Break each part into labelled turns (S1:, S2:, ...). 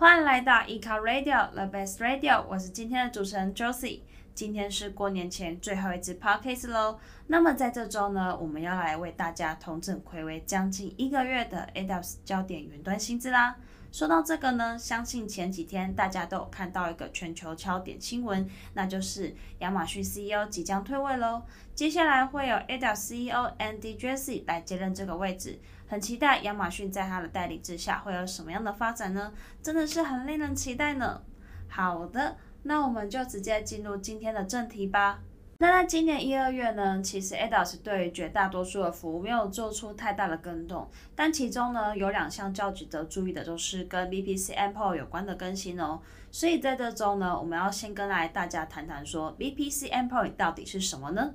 S1: 欢迎来到 Eco Radio，The Best Radio，我是今天的主持人 Josie。今天是过年前最后一支 Podcast 喽。那么在这周呢，我们要来为大家统整睽违将近一个月的 AWS 焦点云端新知啦。说到这个呢，相信前几天大家都有看到一个全球焦点新闻，那就是亚马逊 CEO 即将退位喽。接下来会有 AWS CEO Andy Jassy 来接任这个位置，很期待亚马逊在他的带领之下会有什么样的发展呢？真的是很令人期待呢。好的，那我们就直接进入今天的正题吧。那在今年一二月呢，其实 AWS 对绝大多数的服务没有做出太大的更动，但其中呢有两项较值得注意的，就是跟 VPC Endpoint 有关的更新哦。所以在这周呢，我们要先跟来大家谈谈说 VPC Endpoint 到底是什么呢？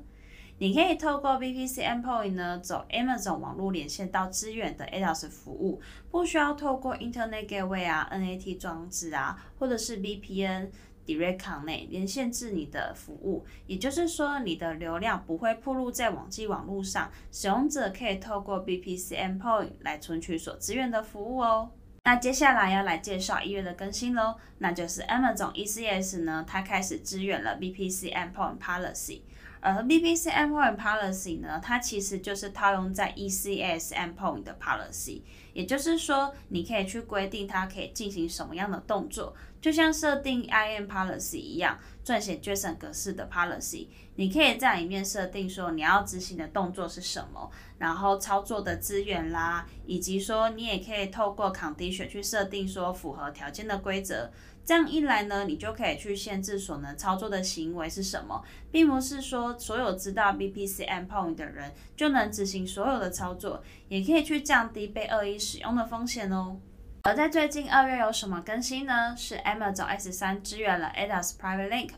S1: 你可以透过 VPC Endpoint 呢走 Amazon 网络连线到支援的 AWS 服务，不需要透过 Internet Gateway 啊、NAT 装置啊，或者是 VPN。Direct Connect 连线至你的服务，也就是说，你的流量不会暴露在网际网络上，使用者可以透过 BPC Endpoint 来存取所支援的服务哦。那接下来要来介绍一月的更新喽，那就是 Amazon ECS 呢，它开始支援了 BPC Endpoint Policy。而 VPC Endpoint Policy 呢，它其实就是套用在 ECS Endpoint 的 Policy，也就是说，你可以去规定它可以进行什么样的动作，就像设定 IAM Policy 一样，撰写 JSON 格式的 Policy，你可以在里面设定说你要执行的动作是什么，然后操作的资源啦，以及说你也可以透过 Condition 去设定说符合条件的规则。这样一来呢，你就可以去限制所能操作的行为是什么，并不是说所有知道 B P C Endpoint 的人就能执行所有的操作，也可以去降低被恶意使用的风险哦。而在最近二月有什么更新呢？是 Amazon S3 支援了 ADAS Private Link。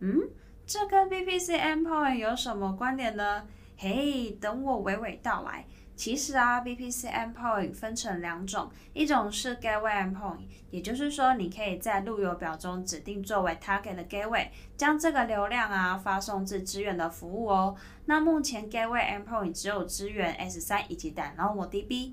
S1: 嗯，这跟 B P C Endpoint 有什么关联呢？嘿，等我娓娓道来。其实啊，VPC Endpoint 分成两种，一种是 Gateway Endpoint，也就是说，你可以在路由表中指定作为 Target 的 Gateway，将这个流量啊发送至支援的服务哦。那目前 Gateway Endpoint 只有支援 S3 以及 DynamoDB。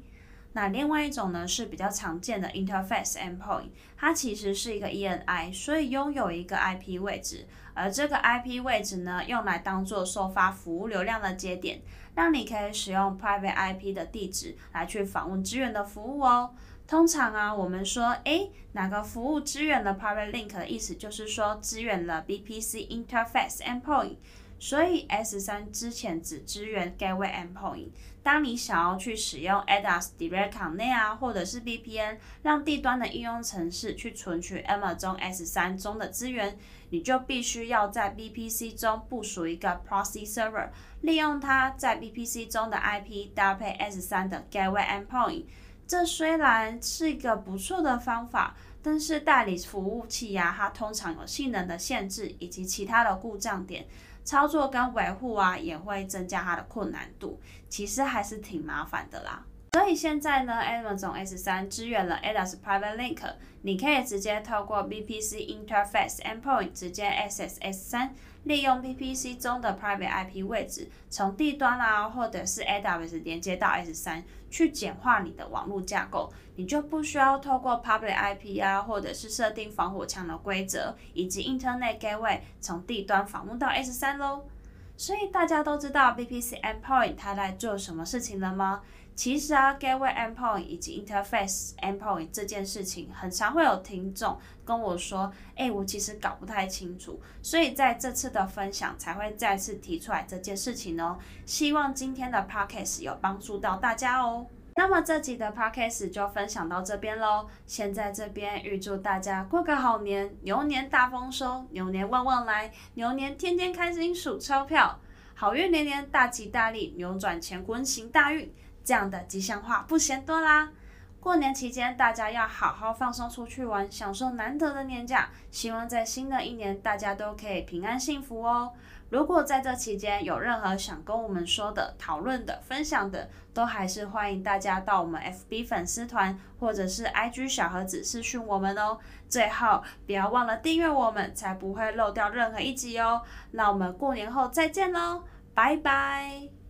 S1: 那另外一种呢是比较常见的 Interface Endpoint，它其实是一个 ENI，所以拥有一个 IP 位置，而这个 IP 位置呢用来当做收发服务流量的节点，让你可以使用 Private IP 的地址来去访问支援的服务哦。通常啊，我们说，诶，哪个服务支援了 Private Link 的意思就是说支援了 BPC Interface Endpoint。所以 S3 之前只支援 Gateway Endpoint。当你想要去使用 AWS Direct Connect 啊，或者是 VPN，让地端的应用程式去存取 Amazon S3 中的资源，你就必须要在 VPC 中部署一个 Proxy Server，利用它在 VPC 中的 IP 搭配 S3 的 Gateway Endpoint。这虽然是一个不错的方法，但是代理服务器呀、它通常有性能的限制以及其他的故障点。操作跟维护啊，也会增加它的困难度，其实还是挺麻烦的啦。所以现在呢，Amazon S3 支援了 AWS Private Link，你可以直接透过 VPC Interface Endpoint 直接 access S3，利用 VPC 中的 Private IP 位置，从地端啊或者是 AWS 连接到 S3，去简化你的网络架构，你就不需要透过 Public IP 啊，或者是设定防火墙的规则，以及 Internet Gateway 从地端访问到 S3 喽。所以大家都知道 B P C Endpoint 它在做什么事情了吗？其实啊，Gateway Endpoint 以及 Interface Endpoint 这件事情，很常会有听众跟我说：“哎，我其实搞不太清楚。”所以在这次的分享才会再次提出来这件事情哦。希望今天的 Podcast 有帮助到大家哦。那么这集的 Podcast 就分享到这边喽。先在这边预祝大家过个好年，牛年大丰收，牛年旺旺来，牛年天天开心数钞票，好运连连，大吉大利，扭转乾坤行大运。这样的吉祥话不嫌多啦！过年期间大家要好好放松出去玩，享受难得的年假。希望在新的一年大家都可以平安幸福哦。如果在这期间有任何想跟我们说的、讨论的、分享的，都还是欢迎大家到我们 FB 粉丝团或者是 IG 小盒子私讯我们哦。最后不要忘了订阅我们，才不会漏掉任何一集哦。那我们过年后再见喽，拜拜。